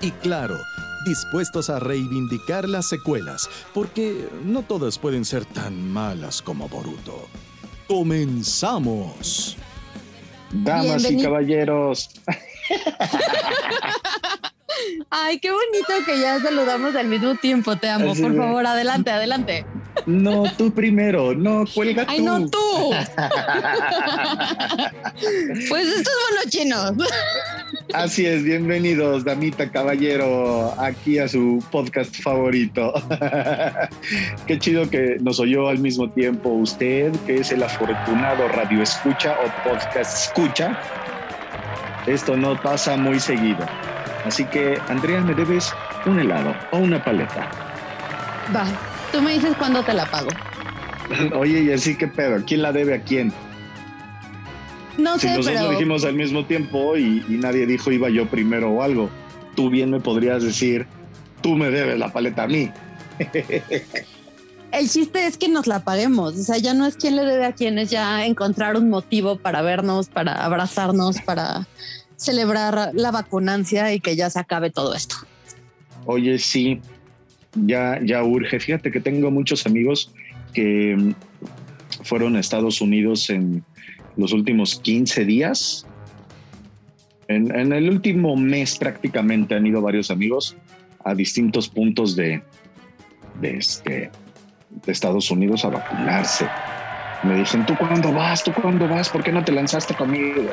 Y claro, dispuestos a reivindicar las secuelas, porque no todas pueden ser tan malas como Boruto. ¡Comenzamos! Damas y caballeros, Ay, qué bonito que ya saludamos al mismo tiempo. Te amo. Así Por favor, adelante, adelante. No tú primero, no cuelga tú. Ay, no tú. pues estos monos chinos. Así es, bienvenidos, damita caballero, aquí a su podcast favorito. Qué chido que nos oyó al mismo tiempo usted, que es el afortunado radio escucha o podcast escucha. Esto no pasa muy seguido. Así que, Andrea, me debes un helado o una paleta. Va, tú me dices cuándo te la pago. Oye, y así qué pedo, ¿quién la debe a quién? No Si sé, nosotros pero lo dijimos al mismo tiempo y, y nadie dijo iba yo primero o algo, tú bien me podrías decir, tú me debes la paleta a mí. el chiste es que nos la paguemos. O sea, ya no es quién le debe a quién, es ya encontrar un motivo para vernos, para abrazarnos, para celebrar la vacunancia y que ya se acabe todo esto. Oye, sí, ya, ya urge. Fíjate que tengo muchos amigos que mm, fueron a Estados Unidos en los últimos 15 días. En, en el último mes prácticamente han ido varios amigos a distintos puntos de, de, este, de Estados Unidos a vacunarse. Me dicen, ¿tú cuándo vas? ¿Tú cuándo vas? ¿Por qué no te lanzaste conmigo?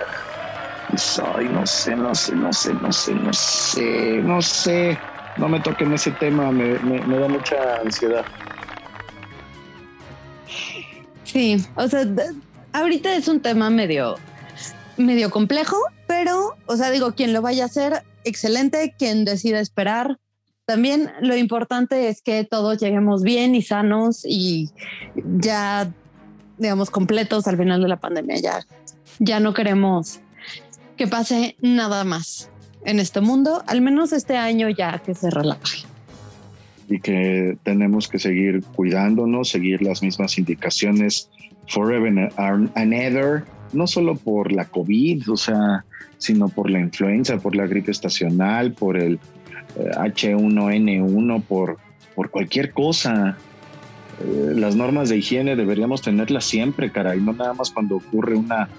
Y soy, no sé, no sé, no sé, no sé, no sé, no sé. No me toquen ese tema, me, me- me da mucha ansiedad. Sí, o sea, ahorita es un tema medio, medio complejo, pero, o sea, digo, quien lo vaya a hacer, excelente, quien decida esperar. También lo importante es que todos lleguemos bien y sanos y ya, digamos, completos al final de la pandemia. Ya, ya no queremos que pase nada más en este mundo, al menos este año ya que se relaje. Y que tenemos que seguir cuidándonos, seguir las mismas indicaciones forever and ever, no solo por la COVID, o sea, sino por la influenza, por la gripe estacional, por el eh, H1N1, por, por cualquier cosa. Eh, las normas de higiene deberíamos tenerlas siempre, caray, no nada más cuando ocurre una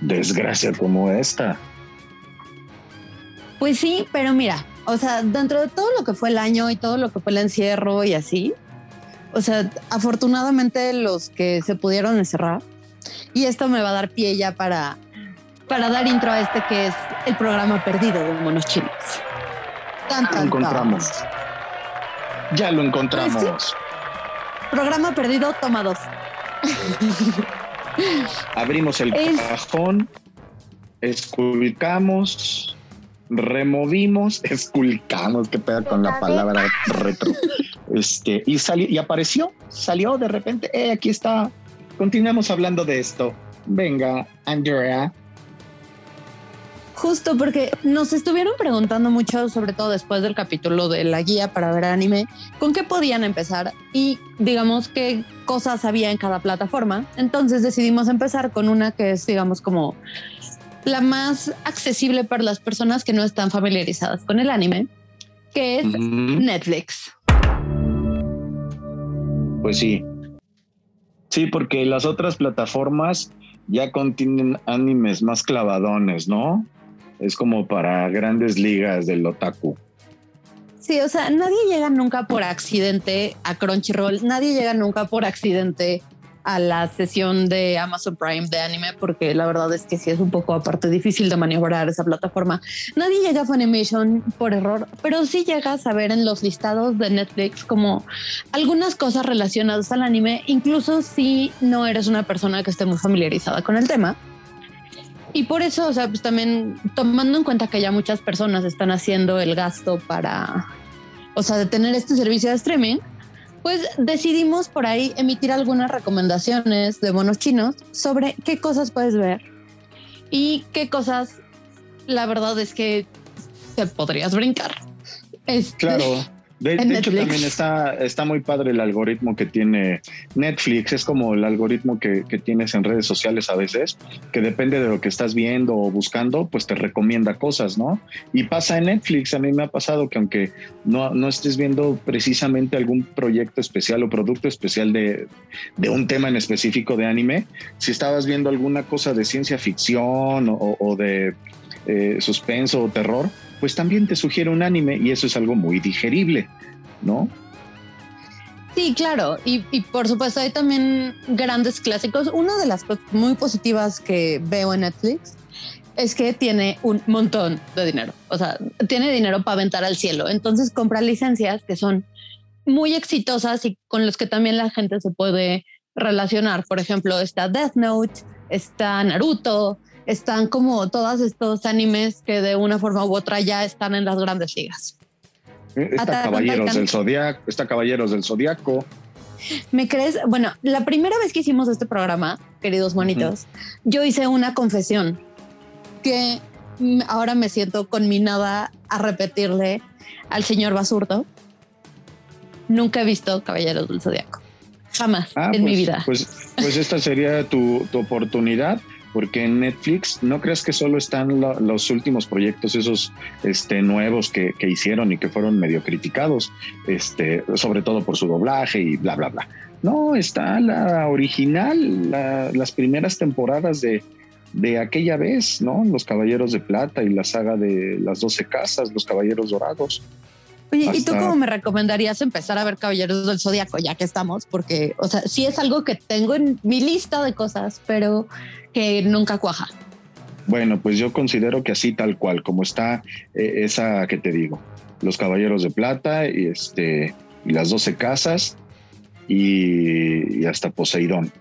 desgracia como esta. Pues sí, pero mira, o sea, dentro de todo lo que fue el año y todo lo que fue el encierro y así, o sea, afortunadamente los que se pudieron encerrar, y esto me va a dar pie ya para, para dar intro a este que es el programa perdido de Monos Chinos. Tan, Lo tan. encontramos. Ya lo encontramos. Programa perdido, toma dos. Abrimos el Es- cajón, esculcamos, removimos, esculcamos, qué pedo con la palabra retro. Este, y salió, y apareció, salió de repente, eh, aquí está. Continuamos hablando de esto. Venga, Andrea. Justo porque nos estuvieron preguntando mucho, sobre todo después del capítulo de la guía para ver anime, con qué podían empezar y digamos qué cosas había en cada plataforma. Entonces decidimos empezar con una que es, digamos, como la más accesible para las personas que no están familiarizadas con el anime, que es. Netflix. Pues sí. Sí, porque las otras plataformas ya contienen animes más clavadones, ¿no? Es como para grandes ligas del otaku. Sí, o sea, nadie llega nunca por accidente a Crunchyroll, nadie llega nunca por accidente a la sesión de Amazon Prime de anime, porque la verdad es que sí es un poco aparte difícil de maniobrar esa plataforma. Nadie llega a Funimation por error, pero sí llegas a ver en los listados de Netflix como algunas cosas relacionadas al anime, incluso si no eres una persona que esté muy familiarizada con el tema. Y por eso, o sea, pues también tomando en cuenta que ya muchas personas están haciendo el gasto para, o sea, de tener este servicio de streaming, pues decidimos por ahí emitir algunas recomendaciones de monos chinos sobre qué cosas puedes ver y qué cosas, la verdad es que te podrías brincar. Este, claro. De, hecho, también está, está muy padre el algoritmo que tiene Netflix. Es como el algoritmo que, tienes en redes sociales a veces, que depende de lo que estás viendo o buscando, pues te recomienda cosas, ¿no? Y pasa en Netflix. A mí me ha pasado que aunque no, no estés viendo precisamente algún proyecto especial o producto especial de, un tema en específico de anime, si estabas viendo alguna cosa de ciencia ficción o, de eh, suspenso o terror, pues también te sugiere un anime y eso es algo muy digerible, ¿no? Sí, claro. Y, por supuesto hay también grandes clásicos. Una de las cosas muy positivas que veo en Netflix es que tiene un montón de dinero. O sea, tiene dinero para aventar al cielo. Entonces compra licencias que son muy exitosas y con los que también la gente se puede relacionar. Por ejemplo, está Death Note, está Naruto, están como todos estos animes que de una forma u otra ya están en las grandes ligas. Eh, está Caballeros del Zodiaco, está Caballeros del Zodiaco. ¿Me crees? Bueno, la primera vez que hicimos este programa, queridos monitos, yo hice una confesión que ahora me siento conminada a repetirle al señor Basurto. Nunca he visto Caballeros del Zodiaco. Jamás ah, en mi pues, vida. Pues, pues esta sería tu, tu oportunidad porque en Netflix no creas que solo están los últimos proyectos, esos este, nuevos que, hicieron y que fueron medio criticados, este, sobre todo por su doblaje y bla, bla, bla. No, está la original, las primeras temporadas de, de aquella vez, ¿no? Los Caballeros de Plata y la saga de las Doce Casas, los Caballeros Dorados. Oye, ¿y tú cómo me recomendarías empezar a ver Caballeros del Zodíaco ya que estamos? Porque, o sea, sí es algo que tengo en mi lista de cosas, pero que nunca cuaja. Bueno, pues yo considero que así tal cual, como está eh, esa que te digo, los Caballeros de Plata y, este, y las Doce Casas y, hasta Poseidón.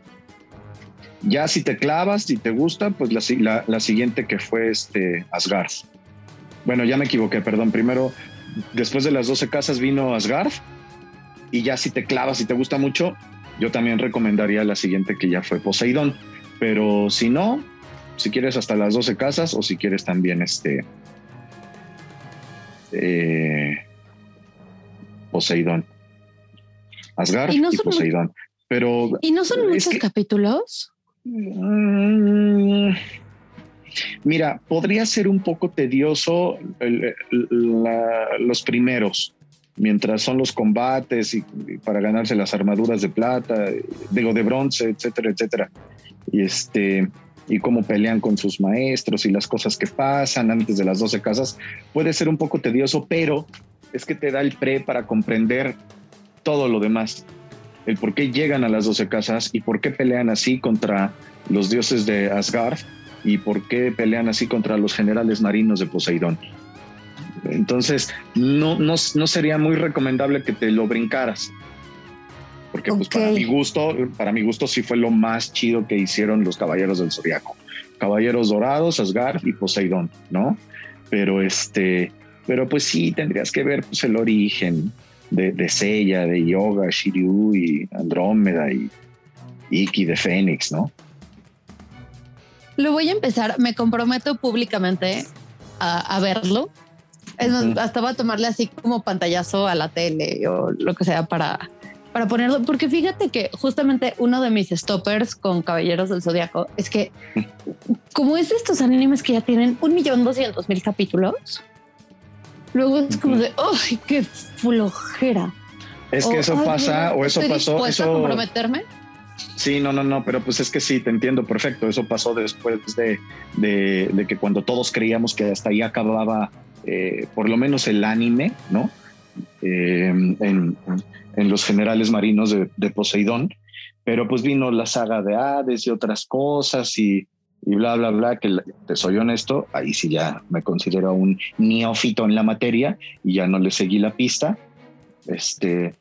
Ya si te clavas, y te gusta, pues la, la, siguiente que fue este Asgard. Bueno, ya me equivoqué, perdón. Primero, después de las 12 casas vino Asgard. Y ya si te clavas y te gusta mucho, yo también recomendaría la siguiente que ya fue Poseidón. Pero si no, si quieres hasta las 12 casas o si quieres también este eh, Poseidón. Asgard y, Poseidón. Pero ¿Y no son muchos capítulos? Mm, mira, podría ser un poco tedioso los primeros, mientras son los combates y, para ganarse las armaduras de plata, digo de bronce, etcétera, etcétera y este y cómo pelean con sus maestros y las cosas que pasan antes de las 12 casas, puede ser un poco tedioso, pero es que te da el pre para comprender todo lo demás. El por qué llegan a las 12 casas y por qué pelean así contra los dioses de Asgard y por qué pelean así contra los generales marinos de Poseidón. Entonces, no, no, no sería muy recomendable que te lo brincaras porque pues para mi gusto, para mi gusto sí fue lo más chido que hicieron los Caballeros del Zodiaco. Caballeros Dorados, Asgard y Poseidón, ¿no? Pero este, pero pues sí tendrías que ver pues, el origen de, de Seiya, de Yoga, Shiryu y Andrómeda y Iki de Fénix, ¿no? Lo voy a empezar, me comprometo públicamente a, verlo. Hasta voy a tomarle así como pantallazo a la tele o lo que sea para, para ponerlo, porque fíjate que justamente uno de mis stoppers con Caballeros del Zodiaco es que, como es de estos animes que ya tienen un millón doscientos mil capítulos, luego es como de, ¡ay, qué flojera! Es que eso pasa, o eso pasó. Eso... a comprometerme? Sí, no, no, no, pero pues es que sí, te entiendo perfecto. Eso pasó después de, de, que cuando todos creíamos que hasta ahí acababa eh, por lo menos el anime, ¿no? eh, en, en, los generales marinos de, Poseidón, pero pues vino la saga de Hades y otras cosas y, y bla, bla, bla, que te soy honesto, ahí sí ya me considero un neófito en la materia y ya no le seguí la pista. Este,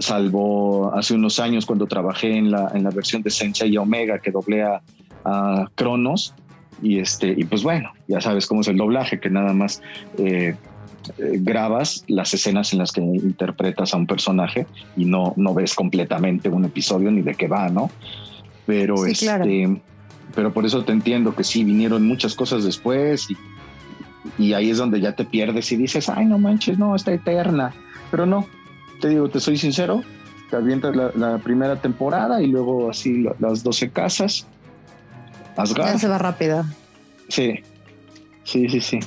salvo hace unos años cuando trabajé en la, en la versión de Sensei Omega que doblea a Cronos y este y pues bueno ya sabes cómo es el doblaje que nada más eh, eh, grabas las escenas en las que interpretas a un personaje y no no ves completamente un episodio ni de qué va no pero este pero por eso te entiendo que sí vinieron muchas cosas después y, y ahí es donde ya te pierdes y dices ay no manches no está eterna pero no te digo, te soy sincero, te avientas la, primera temporada y luego así las 12 casas. Asgard. Ya se va rápida. Sí, sí, sí, sí.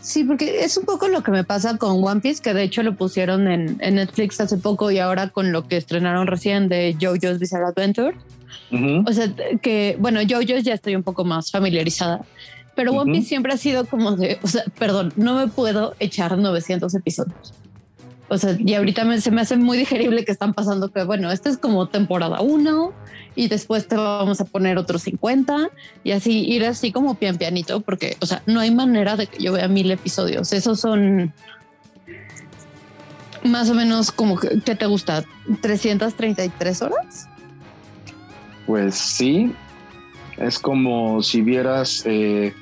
Sí, porque es un poco lo que me pasa con One Piece, que de hecho lo pusieron en, Netflix hace poco y ahora con lo que estrenaron recién de JoJo's Bizarre Adventure. O sea, que bueno, JoJo's ya estoy un poco más familiarizada, pero One Piece siempre ha sido como de, o sea, perdón, no me puedo echar 900 episodios. O sea, y ahorita se me hace muy digerible que están pasando que, bueno, esta es como temporada uno y después te vamos a poner otros 50 y así ir así como pian pianito, porque, o sea, no hay manera de que yo vea mil episodios. Esos son más o menos como que, te gusta 333 horas. Pues sí, es como si vieras eh,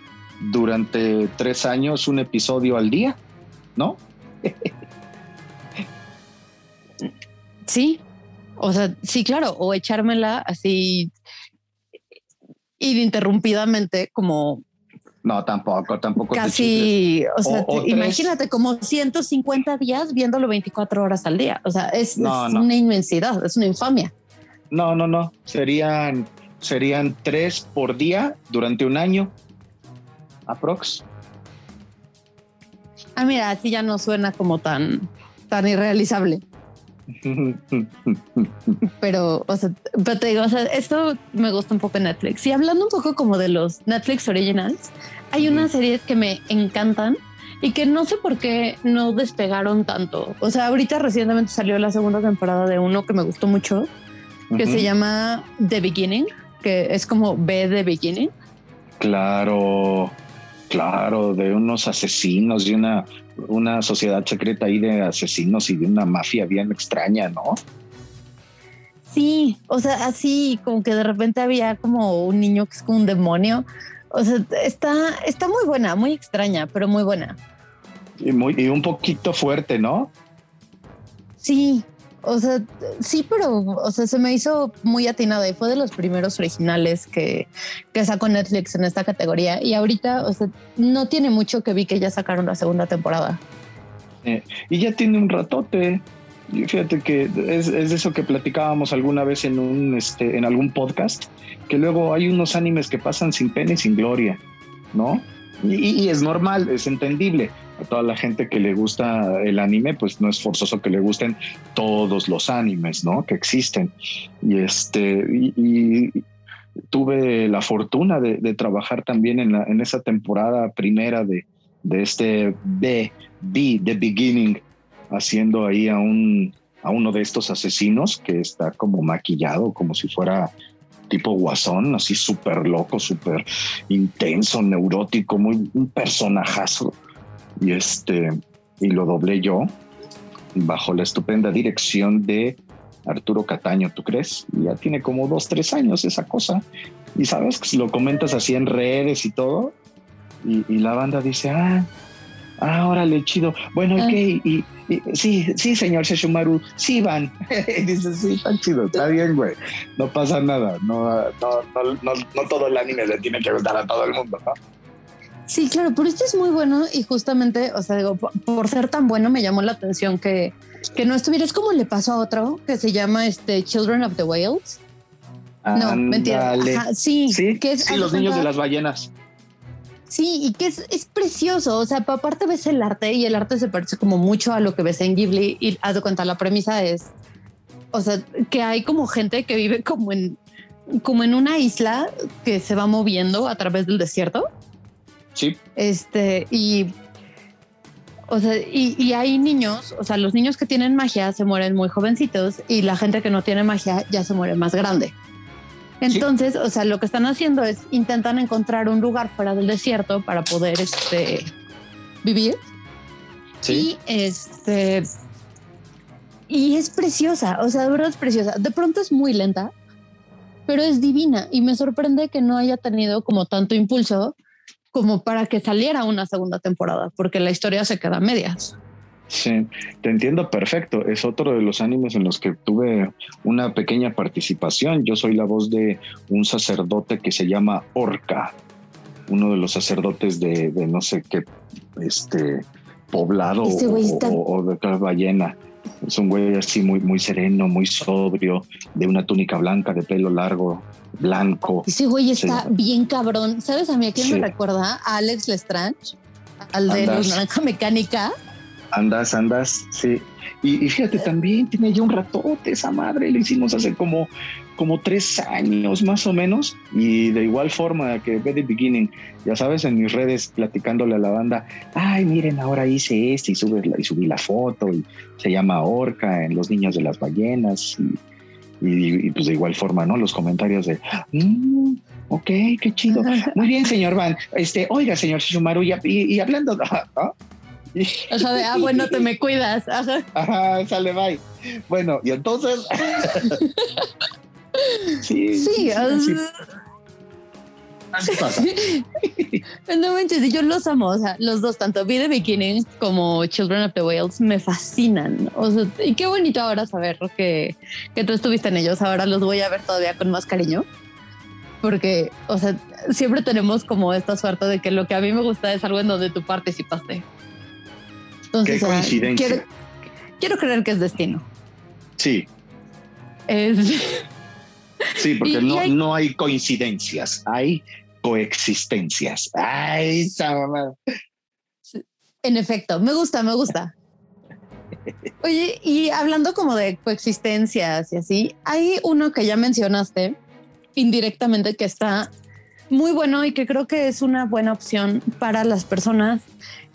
durante tres años un episodio al día, ¿no? Sí, o sea, sí, claro, o echármela así ininterrumpidamente como... No, tampoco, tampoco. Casi, o sea, imagínate como 150 días viéndolo 24 horas al día. O sea, es, una inmensidad, es una infamia. No, no, no. Serían, serían tres por día durante un año. Aprox. Ah, mira, así ya no suena como tan, tan irrealizable. pero, o sea, pero te digo, o sea, esto me gusta un poco en Netflix. Y hablando un poco como de los Netflix Originals, hay unas series que me encantan y que no sé por qué no despegaron tanto. O sea, ahorita recientemente salió la segunda temporada de uno que me gustó mucho, que se llama The Beginning, que es como B The Beginning. Claro, claro, de unos asesinos y una una sociedad secreta ahí de asesinos y de una mafia bien extraña, ¿no? Sí, o sea, así como que de repente había como un niño que es como un demonio. O sea, está, está muy buena, muy extraña, pero muy buena. Y, muy, y un poquito fuerte, ¿no? Sí, o sea, sí, pero, o sea, se me hizo muy atinado y fue de los primeros originales que, que sacó Netflix en esta categoría. Y ahorita, o sea, no tiene mucho que vi que ya sacaron la segunda temporada. Eh, y ya tiene un ratote. Fíjate que es, es, eso que platicábamos alguna vez en un este, en algún podcast, que luego hay unos animes que pasan sin pena y sin gloria, ¿no? Y es normal, es entendible a toda la gente que le gusta el anime, pues no es forzoso que le gusten todos los animes, ¿no? Que existen. Y este, y, tuve la fortuna de, trabajar también en, la, en esa temporada primera de, de este B, B, The Beginning, haciendo ahí a un, a uno de estos asesinos que está como maquillado, como si fuera tipo guasón, así súper loco, súper intenso, neurótico, muy un personajazo y este y lo doblé yo bajo la estupenda dirección de Arturo Cataño, ¿tú crees? Ya tiene como dos, tres años esa cosa. Y sabes que si lo comentas así en redes y todo, y, la banda dice, ah, ah, órale, chido. Bueno, ah. ok, y, sí, sí, señor Seshumaru, sí van. y dice, sí, está chido, está bien, güey. No pasa nada. No, no, no, no, no todo el anime le tiene que gustar a todo el mundo, ¿no? Sí, claro, pero este es muy bueno y justamente, o sea, digo, por, ser tan bueno me llamó la atención que, que no estuviera. Es como le pasó a otro que se llama este Children of the Whales. No, mentira. sí, que es, sí los niños de las ballenas. Sí, y que es, es, precioso. O sea, aparte ves el arte y el arte se parece como mucho a lo que ves en Ghibli. Y haz de cuenta, la premisa es, o sea, que hay como gente que vive como en, como en una isla que se va moviendo a través del desierto. Sí. Este, y O sea, y, y, hay niños, o sea, los niños que tienen magia se mueren muy jovencitos y la gente que no tiene magia ya se muere más grande. Entonces, o sea, lo que están haciendo es intentan encontrar un lugar fuera del desierto para poder este, vivir. Sí. Y este. Y es preciosa, o sea, de verdad es preciosa. De pronto es muy lenta, pero es divina y me sorprende que no haya tenido como tanto impulso como para que saliera una segunda temporada, porque la historia se queda a medias. Sí, te entiendo perfecto. Es otro de los animes en los que tuve una pequeña participación. Yo soy la voz de un sacerdote que se llama Orca, uno de los sacerdotes de, no sé qué este poblado o, de de ballena. Es un güey así muy, muy sereno, muy sobrio, de una túnica blanca, de pelo largo, blanco. Ese güey está bien cabrón. ¿Sabes a mí a quién me recuerda? A Alex Lestrange, al de los Naranja Mecánica. Andas, andas, sí. Y, fíjate, también tiene ya un ratote esa madre, lo hicimos hace como, como tres años más o menos. Y de igual forma que the Beginning, ya sabes, en mis redes platicándole a la banda, ay, miren, ahora hice este y, sube y subí la foto y se llama Orca en Los Niños de las Ballenas. Y, pues de igual forma, ¿no? Los comentarios de, mm, ok, qué chido. Muy bien, señor Van. Este, oiga, señor Shishumaru, y, hablando, O sea, de, ah, bueno, te me cuidas. Ajá. Ajá, sale, bye. Bueno, y entonces. sí. Sí, Así pasa. no manches, yo los amo, o sea, los dos, tanto Be the Beginning como Children of the Whales, me fascinan. O sea, y qué bonito ahora saber que, que tú estuviste en ellos. Ahora los voy a ver todavía con más cariño. Porque, o sea, siempre tenemos como esta suerte de que lo que a mí me gusta es algo en donde tú participaste. Qué coincidencia. Quiero, creer que es destino. Sí. Sí, porque no, hay... no hay coincidencias, hay coexistencias. Ay, En efecto, me gusta, me gusta. Oye, y hablando como de coexistencias y así, hay uno que ya mencionaste indirectamente que está muy bueno y que creo que es una buena opción para las personas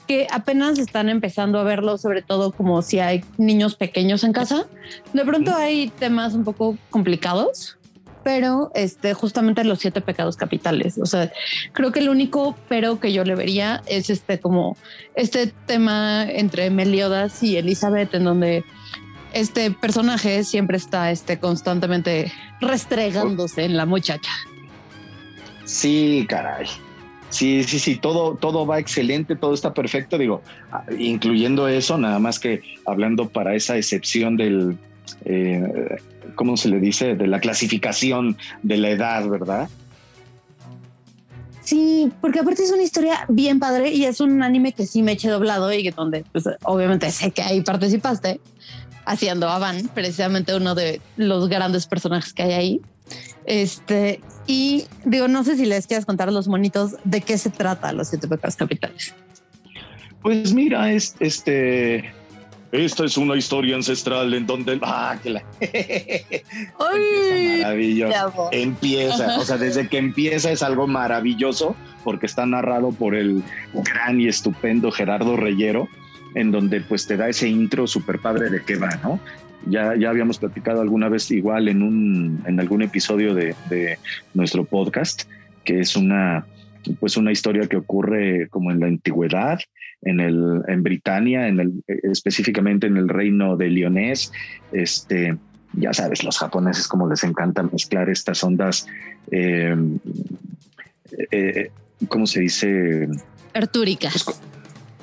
que apenas están empezando a verlo, sobre todo como si hay niños pequeños en casa. De pronto hay temas un poco complicados, pero este, justamente los siete pecados capitales. O sea, creo que el único pero que yo le vería es este como este tema entre Meliodas y Elizabeth, en donde este personaje siempre está este, constantemente restregándose en la muchacha. Sí, caray. Sí, sí, sí, todo, todo va excelente, todo está perfecto, digo, ah, incluyendo eso, nada más que hablando para esa excepción del, eh, ¿cómo se le dice? De la clasificación de la edad, ¿verdad? Sí, porque aparte es una historia bien padre y es un anime que sí me eché doblado y que donde pues, obviamente sé que ahí participaste haciendo a Van, precisamente uno de los grandes personajes que hay ahí. Este, y digo, no sé si les quieres contar a los monitos de qué se trata los siete pecados capitales. Pues mira, es, este, esta es una historia ancestral en donde ah, que la maravilloso. Empieza, o sea, desde que empieza es algo maravilloso porque está narrado por el gran y estupendo Gerardo Reyero, en donde pues te da ese intro súper padre de qué va, ¿no? Ya, ya habíamos platicado alguna vez igual en, un, en algún episodio de, nuestro podcast, que es una, pues una historia que ocurre como en la antigüedad, en, el, en Britania, en el, específicamente en el reino de Leonés. Este, ya sabes, los japoneses como les encanta mezclar estas ondas, eh, eh, ¿cómo se dice? Artúricas. Pues,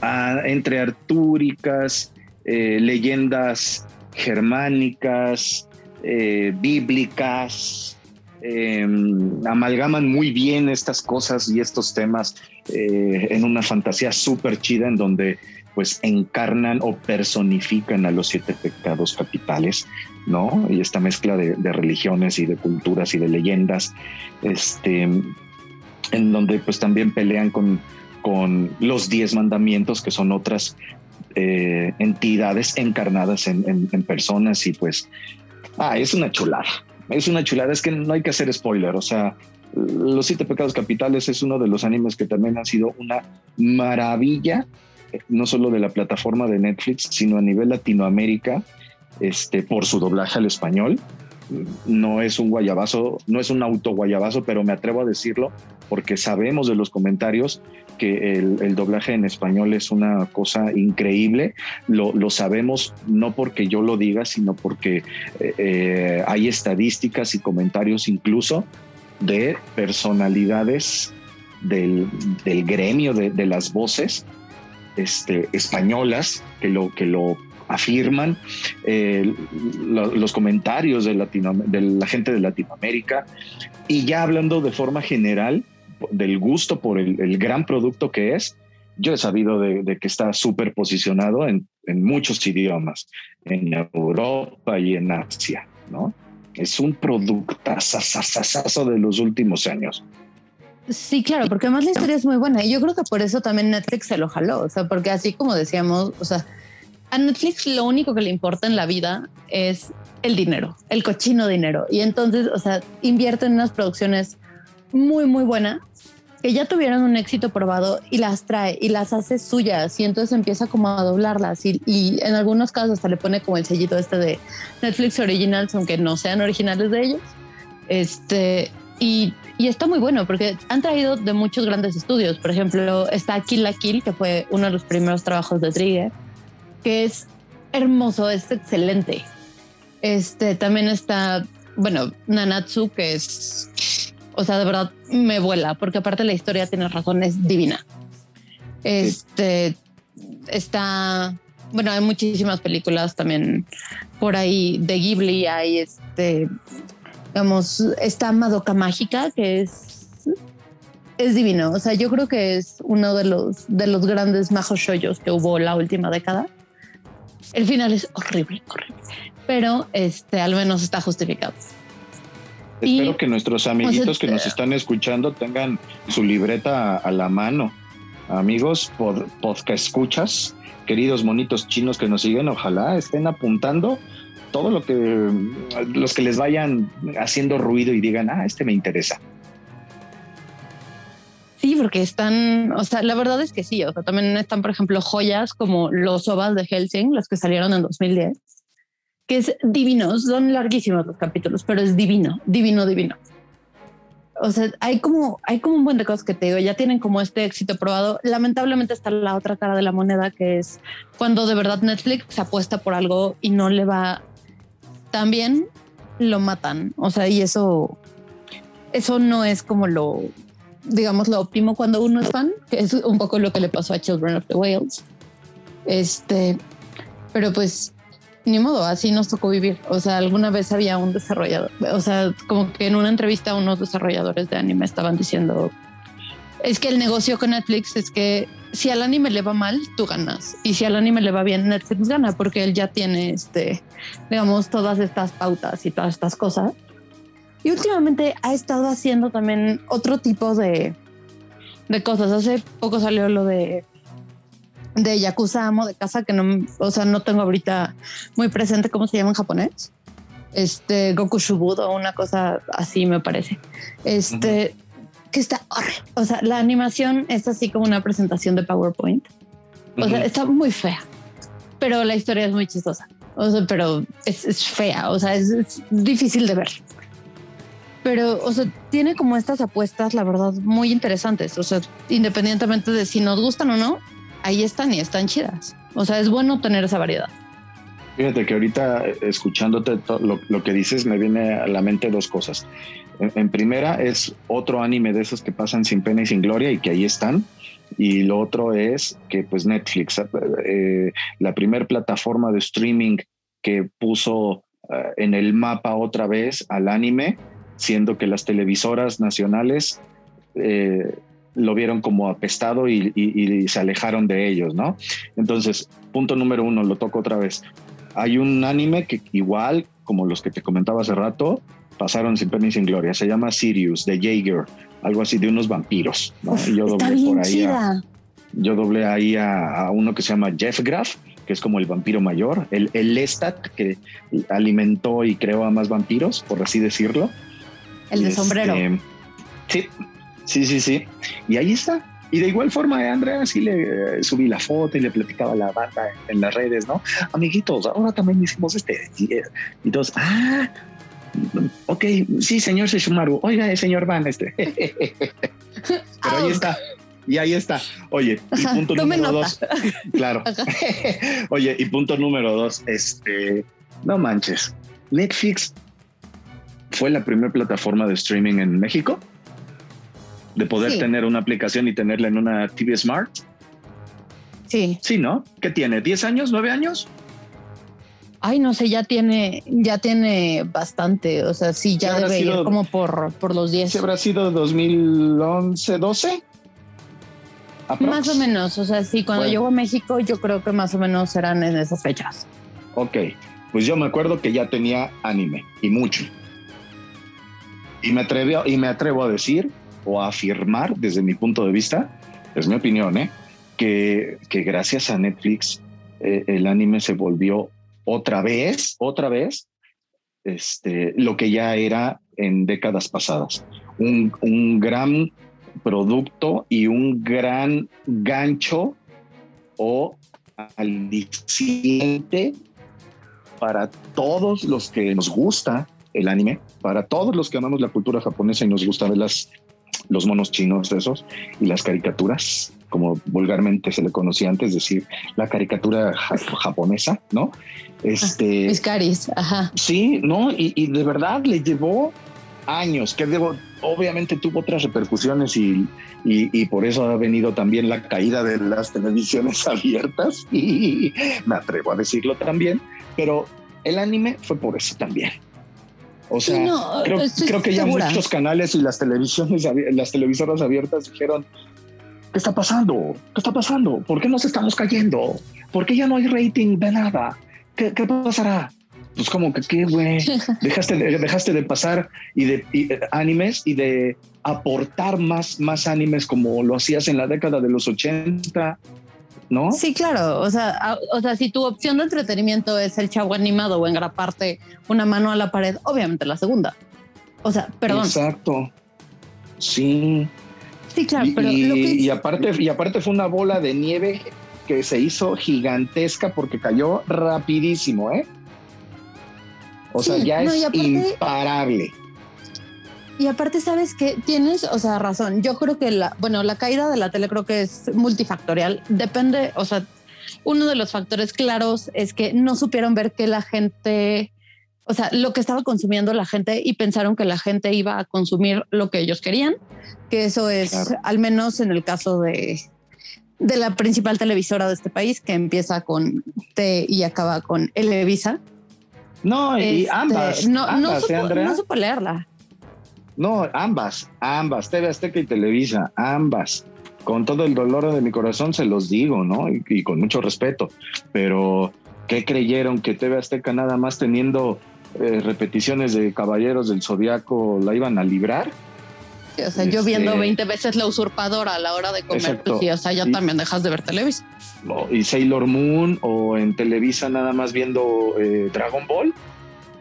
ah, entre artúricas, eh, leyendas germánicas, eh, bíblicas, em, amalgaman muy bien estas cosas y estos temas eh, en una fantasía súper chida en donde pues encarnan o personifican a los siete pecados capitales, ¿no? Y esta mezcla de, religiones y de culturas y de leyendas, este, en donde pues también pelean con, con los diez mandamientos, que son otras eh, entidades encarnadas en, personas y pues, ah, es una chulada. Es una chulada, es que no hay que hacer spoiler, o sea, Los Siete Pecados Capitales es uno de los animes que también ha sido una maravilla no solo de la plataforma de Netflix, sino a nivel Latinoamérica, este, por su doblaje al español. No es un guayabazo, no es un auto guayabazo, pero me atrevo a decirlo porque sabemos de los comentarios que el, doblaje en español es una cosa increíble. Lo, sabemos no porque yo lo diga, sino porque eh, eh, hay estadísticas y comentarios incluso de personalidades del, gremio de, las voces este, españolas que lo, que lo afirman, eh, los comentarios de, de la gente de Latinoamérica y ya hablando de forma general del gusto por el, gran producto que es, yo he sabido de, que está súper posicionado en, muchos idiomas, en Europa y en Asia, ¿no? Es un productazo de los últimos años. Sí, claro, porque además la historia es muy buena y yo creo que por eso también Netflix se lo jaló, o sea, porque así como decíamos, o sea, a Netflix lo único que le importa en la vida es el dinero, el cochino dinero. Y entonces, o sea, invierte en unas producciones muy, muy buenas que ya tuvieron un éxito probado y las trae y las hace suyas y entonces empieza como a doblarlas y, y en algunos casos hasta le pone como el sellito este de Netflix Originals, aunque no sean originales de ellos. Este, y, y, está muy bueno porque han traído de muchos grandes estudios. Por ejemplo, está Kill la Kill, que fue uno de los primeros trabajos de Trigger, que es hermoso, es excelente. Este también está, bueno, Nanatsu, que es, o sea, de verdad me vuela, porque aparte la historia tiene razón, es divina. Este está, bueno, hay muchísimas películas también por ahí de Ghibli, hay este digamos, esta Madoka Mágica, que es, es divino. O sea, yo creo que es uno de los, de los grandes majos shoyos que hubo la última década. El final es horrible, horrible, pero este, al menos está justificado. Espero que nuestros amiguitos que nos están escuchando tengan su libreta a la mano. Amigos, por podcast escuchas, queridos monitos chinos que nos siguen, ojalá estén apuntando todo lo que los que les vayan haciendo ruido y digan, ah, este me interesa. Sí, porque están, o sea, la verdad es que sí, o sea, también están, por ejemplo, joyas como los ovas de Helsing, los que salieron en 2010, que es divino, son larguísimos los capítulos, pero es divino, divino, divino. O sea, hay como, hay como un buen de cosas que te digo, ya tienen como este éxito probado. Lamentablemente está la otra cara de la moneda, que es cuando de verdad Netflix apuesta por algo y no le va también lo matan. O sea, y eso, eso no es como lo, digamos, lo óptimo cuando uno es fan, que es un poco lo que le pasó a Children of the Whales. Este, pero pues ni modo, así nos tocó vivir. O sea, alguna vez había un desarrollador, o sea, como que en una entrevista unos desarrolladores de anime estaban diciendo, es que el negocio con Netflix es que si al anime le va mal, tú ganas. Y si al anime le va bien, Netflix gana porque él ya tiene, este, digamos, todas estas pautas y todas estas cosas. Y últimamente ha estado haciendo también otro tipo de, de cosas. Hace poco salió lo de de Yakuza Amo de casa que no, o sea, no tengo ahorita muy presente cómo se llama en japonés. Este Goku Shubudo, una cosa así me parece. Este, que está horrible. O sea, la animación es así como una presentación de PowerPoint. O sea, está muy fea, pero la historia es muy chistosa. O sea, pero es, fea, o sea, es, difícil de ver. Pero, o sea, tiene como estas apuestas, la verdad, muy interesantes. O sea, independientemente de si nos gustan o no, ahí están y están chidas. O sea, es bueno tener esa variedad. Fíjate que ahorita escuchándote lo, lo, que dices me viene a la mente dos cosas. En, primera es otro anime de esos que pasan sin pena y sin gloria y que ahí están. Y lo otro es que pues Netflix, eh, la primer plataforma de streaming que puso eh, en el mapa otra vez al anime, siendo que las televisoras nacionales eh, lo vieron como apestado y, y, se alejaron de ellos, ¿no? Entonces, punto número uno, lo toco otra vez. Hay un anime que igual, como los que te comentaba hace rato, pasaron sin pena y sin gloria. Se llama Sirius, de Jaeger, algo así de unos vampiros. yo doblé por ahí a, yo doblé ahí a, uno que se llama Jeff Graff, que es como el vampiro mayor, el, el Lestat que alimentó y creó a más vampiros, por así decirlo. El de sombrero. Este, sí, sí, sí, sí. Y ahí está. Y de igual forma, eh, Andrea, sí le eh, subí la foto y le platicaba a la banda en, las redes, ¿no? Amiguitos, ahora también hicimos este. Y, eh, y todos, ah, ok, sí, señor Seshumaru. Oiga, señor Van, este. Pero ahí está. Y ahí está. Oye, y punto número dos. Claro. Oye, y punto número dos, este, no manches. Netflix fue la primera plataforma de streaming en México de poder tener una aplicación y tenerla en una TV Smart. Sí. Sí, ¿no? ¿Qué tiene? ¿10 años? ¿9 años? Ay, no sé, ya tiene, ya tiene bastante. O sea, sí, ya debe ir como por, por los 10. ¿Se habrá sido 2011, 12? Más o menos. O sea, sí, cuando llegó a México, yo creo que más o menos eran en esas fechas. Ok. Pues yo me acuerdo que ya tenía anime y mucho. Y me, atrevo, y me atrevo a decir o afirmar desde mi punto de vista, es mi opinión, ¿eh? que, que gracias a Netflix eh, el anime se volvió otra vez, otra vez, este, lo que ya era en décadas pasadas. Un, un gran producto y un gran gancho o aliciente para todos los que nos gusta el anime, para todos los que amamos la cultura japonesa y nos gusta ver las, los monos chinos esos y las caricaturas, como vulgarmente se le conocía antes, decir, la caricatura japonesa, ¿no? Este, caris, ajá. Sí, ¿no? Y, y, de verdad le llevó años, que debo, obviamente tuvo otras repercusiones y, y, y, por eso ha venido también la caída de las televisiones abiertas y me atrevo a decirlo también, pero el anime fue por eso también. O sea, creo, que ya muchos canales y las televisiones, las televisoras abiertas dijeron, ¿qué está pasando? ¿Qué está pasando? ¿Por qué nos estamos cayendo? ¿Por qué ya no hay rating de nada? ¿Qué, qué pasará? Pues como que qué, güey, dejaste, de, dejaste de pasar y de eh, animes y de aportar más, más animes como lo hacías en la década de los 80, ¿no? Sí, claro. O sea, o sea, si tu opción de entretenimiento es el chavo animado o engraparte una mano a la pared, obviamente la segunda. O sea, perdón. Exacto. Sí. Sí, claro, y, pero y, aparte, y aparte fue una bola de nieve que se hizo gigantesca porque cayó rapidísimo, ¿eh? O sea, ya es imparable. Y aparte, sabes que tienes, o sea, razón. Yo creo que la, bueno, la caída de la tele creo que es multifactorial. Depende, o sea, uno de los factores claros es que no supieron ver que la gente, o sea, lo que estaba consumiendo la gente y pensaron que la gente iba a consumir lo que ellos querían, que eso es al menos en el caso de, de la principal televisora de este país, que empieza con T y acaba con Elevisa. No, y este, ambas. No, ambas, no, supo, no supo leerla. No, ambas, ambas, TV Azteca y Televisa, ambas. Con todo el dolor de mi corazón se los digo, ¿no? Y, con mucho respeto. Pero, ¿qué creyeron que TV Azteca nada más teniendo eh, repeticiones de Caballeros del Zodiaco la iban a librar? o sea, yo viendo 20 este, veces la usurpadora a la hora de comer, pues sí, o sea, ya también dejas de ver Televisa. y Sailor Moon o en Televisa nada más viendo eh, Dragon Ball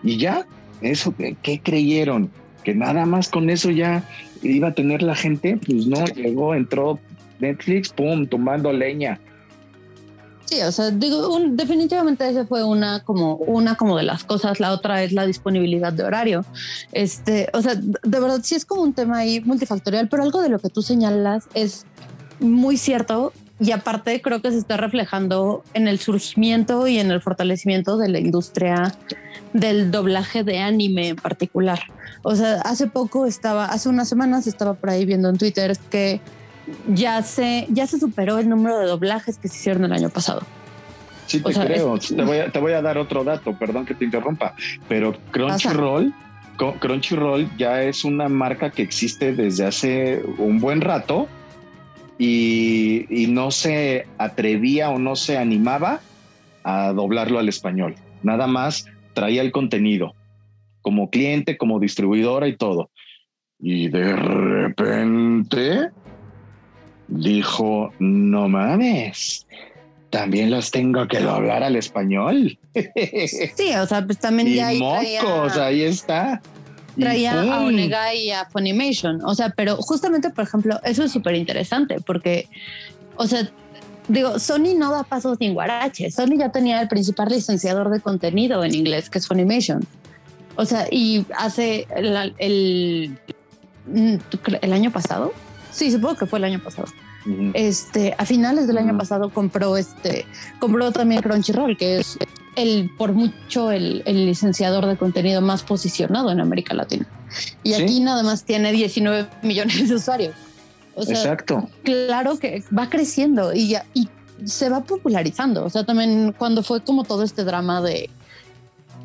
y ya, eso, ¿qué creyeron? Que nada más con eso ya iba a tener la gente, pues no, llegó, entró Netflix, pum, tumbando leña. Sí, o sea, digo, definitivamente esa fue una como una como de las cosas. La otra es la disponibilidad de horario. Este, o sea, de verdad sí es como un tema ahí multifactorial, pero algo de lo que tú señalas es muy cierto y aparte creo que se está reflejando en el surgimiento y en el fortalecimiento de la industria del doblaje de anime en particular. O sea, hace poco estaba, hace unas semanas estaba por ahí viendo en Twitter que ya se, ya se superó el número de doblajes que se hicieron el año pasado. Sí, te creo. Te, voy a, te voy a dar otro dato, perdón que te interrumpa, pero Crunchyroll, Crunchyroll ya es una marca que existe desde hace un buen rato y, y no se atrevía o no se animaba a doblarlo al español. Nada más traía el contenido como cliente, como distribuidora y todo. Y de repente dijo, no mames, también los tengo que doblar al español. Sí, o sea, pues también ya ahí mocos, ahí está. Traía a Onega y a Funimation. O sea, pero justamente, por ejemplo, eso es súper interesante porque, o sea, digo, Sony no da pasos sin guarache. Sony ya tenía el principal licenciador de contenido en inglés, que es Funimation. O sea, y hace el, el, el año pasado, sí, supongo que fue el año pasado. Este, a finales del año pasado compró este, compró también Crunchyroll, que es el, por mucho el, licenciador de contenido más posicionado en América Latina. Y aquí nada más tiene 19 millones de usuarios. Exacto. Claro que va creciendo y, ya, y se va popularizando. O sea, también cuando fue como todo este drama de,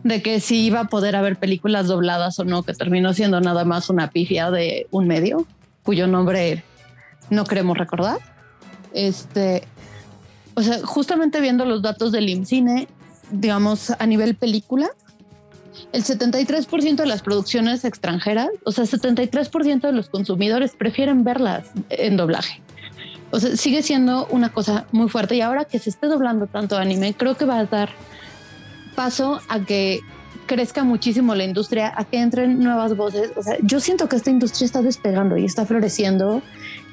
de que si iba a poder haber películas dobladas o no, que terminó siendo nada más una pifia de un medio cuyo nombre no queremos recordar. Este, o sea, justamente viendo los datos del IMCINE, digamos, a nivel película, el 73% de las producciones extranjeras, o sea, 73% de los consumidores prefieren verlas en doblaje. O sea, sigue siendo una cosa muy fuerte y ahora que se esté doblando tanto anime, creo que va a dar paso a que crezca muchísimo la industria, a que entren nuevas voces. O sea, yo siento que esta industria está despegando y está floreciendo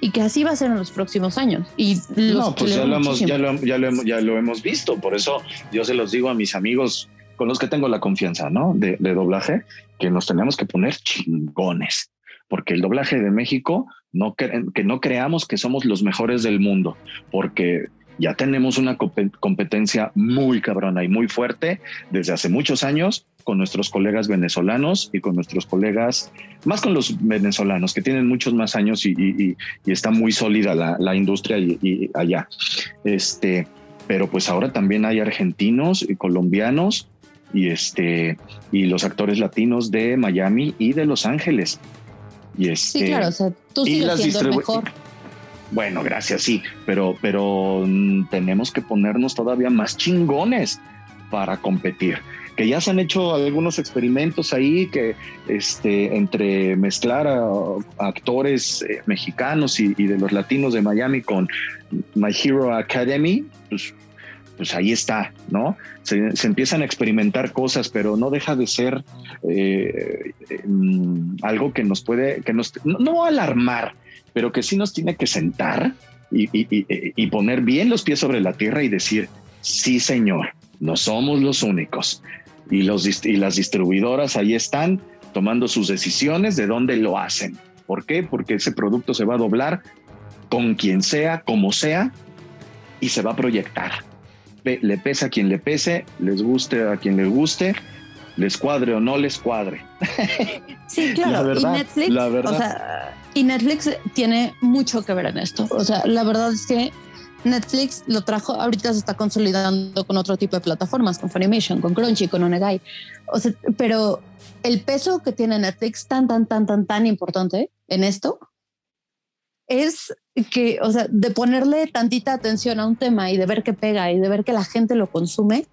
y que así va a ser en los próximos años. Y no, pues ya lo, hemos, ya, lo, ya, lo hemos, ya lo hemos visto. Por eso yo se los digo a mis amigos con los que tengo la confianza, ¿no? De, de doblaje, que nos tenemos que poner chingones, porque el doblaje de México, no que no creamos que somos los mejores del mundo, porque ya tenemos una competencia muy cabrona y muy fuerte desde hace muchos años con nuestros colegas venezolanos y con nuestros colegas, más con los venezolanos que tienen muchos más años y, está muy sólida la, industria y, allá. Este, pero pues ahora también hay argentinos y colombianos y este y los actores latinos de Miami y de Los Ángeles. Y este, sí, claro, o sea, tú sigues siendo el mejor. Bueno, gracias, sí, pero, pero mm, tenemos que ponernos todavía más chingones para competir. Que ya se han hecho algunos experimentos ahí que este, entre mezclar a, actores eh, mexicanos y, de los latinos de Miami con My Hero Academy, pues, pues ahí está, ¿no? Se, empiezan a experimentar cosas, pero no deja de ser eh, mm, algo que nos puede, que nos, no alarmar, pero que sí nos tiene que sentar y, poner bien los pies sobre la tierra y decir, sí señor, no somos los únicos. Y, los, y las distribuidoras ahí están tomando sus decisiones de dónde lo hacen. ¿Por qué? Porque ese producto se va a doblar con quien sea, como sea, y se va a proyectar. Le pese a quien le pese, les guste a quien les guste, les cuadre o no les cuadre. Sí, claro. y Netflix, o sea, y Netflix tiene mucho que ver en esto. O sea, la verdad es que Netflix lo trajo, ahorita se está consolidando con otro tipo de plataformas, con Funimation, con Crunchy, con Onegai. O sea, pero el peso que tiene Netflix tan, tan, tan, tan, tan importante en esto es que, o sea, de ponerle tantita atención a un tema y de ver que pega y de ver que la gente lo consume.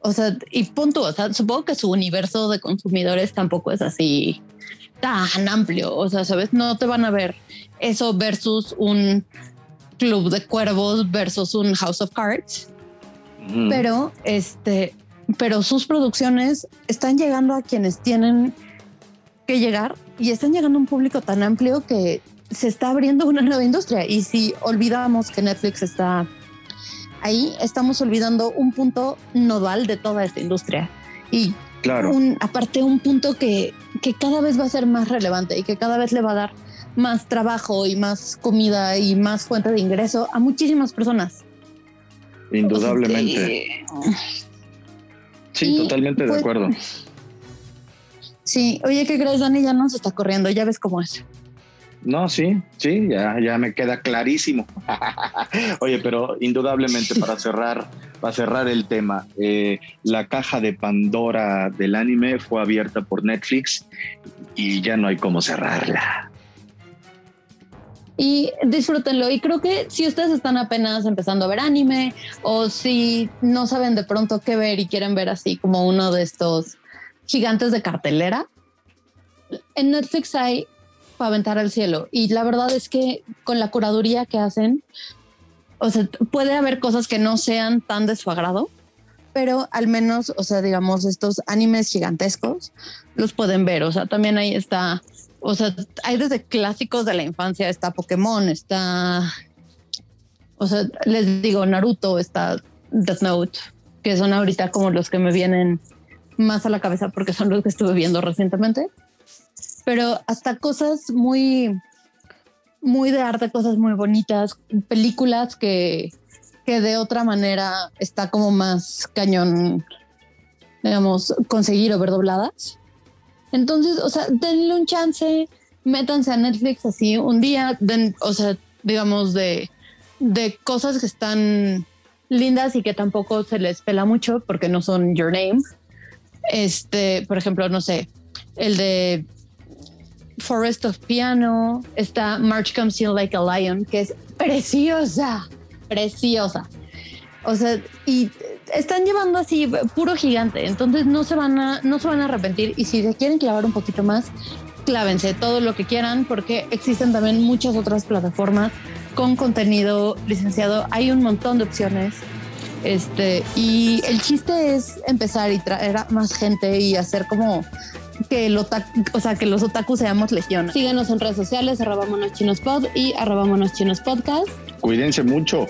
O sea, y punto, o sea, supongo que su universo de consumidores tampoco es así tan amplio. O sea, sabes, no te van a ver eso versus un club de cuervos versus un House of Cards. Pero este, pero sus producciones están llegando a quienes tienen que llegar y están llegando a un público tan amplio que se está abriendo una nueva industria. Y si olvidamos que Netflix está ahí, estamos olvidando un punto nodal de toda esta industria. Y Claro. Un, aparte, un punto que, que cada vez va a ser más relevante y que cada vez le va a dar más trabajo y más comida y más fuente de ingreso a muchísimas personas. Indudablemente. Sí, totalmente de pues, acuerdo. Sí, oye, ¿qué crees, Dani? Ya no se está corriendo, ya ves cómo es. No, sí, sí, ya, ya me queda clarísimo. Oye, pero indudablemente para cerrar, para cerrar el tema, eh, la caja de Pandora del anime fue abierta por Netflix y ya no hay cómo cerrarla. Y disfrútenlo. Y creo que si ustedes están apenas empezando a ver anime o si no saben de pronto qué ver y quieren ver así como uno de estos gigantes de cartelera, en Netflix hay aventar al cielo. Y la verdad es que con la curaduría que hacen, o sea, puede haber cosas que no sean tan de su agrado, pero al menos, o sea, digamos, estos animes gigantescos los pueden ver. O sea, también ahí está, o sea, hay desde clásicos de la infancia, está Pokémon, está, o sea, les digo, Naruto, está Death Note, que son ahorita como los que me vienen más a la cabeza porque son los que estuve viendo recientemente. Pero hasta cosas muy, muy de arte, cosas muy bonitas, películas que, que de otra manera está como más cañón, digamos, conseguir o ver dobladas. Entonces, o sea, denle un chance, métanse a Netflix así un día, den, o sea, digamos, de, de cosas que están lindas y que tampoco se les pela mucho porque no son Your Name. Este, por ejemplo, no sé, el de Forest of Piano, está March Comes In Like a Lion, que es preciosa, preciosa. O sea, y están llevando así puro gigante, entonces no se van a, no se van a arrepentir. Y si se quieren clavar un poquito más, clávense todo lo que quieran, porque existen también muchas otras plataformas con contenido licenciado. Hay un montón de opciones. Este, y el chiste es empezar y traer a más gente y hacer como que, el otaku, o sea, que los otakus seamos legión. Síguenos en redes sociales, arroba monoschinospod y arroba monoschinospodcast. Cuídense mucho.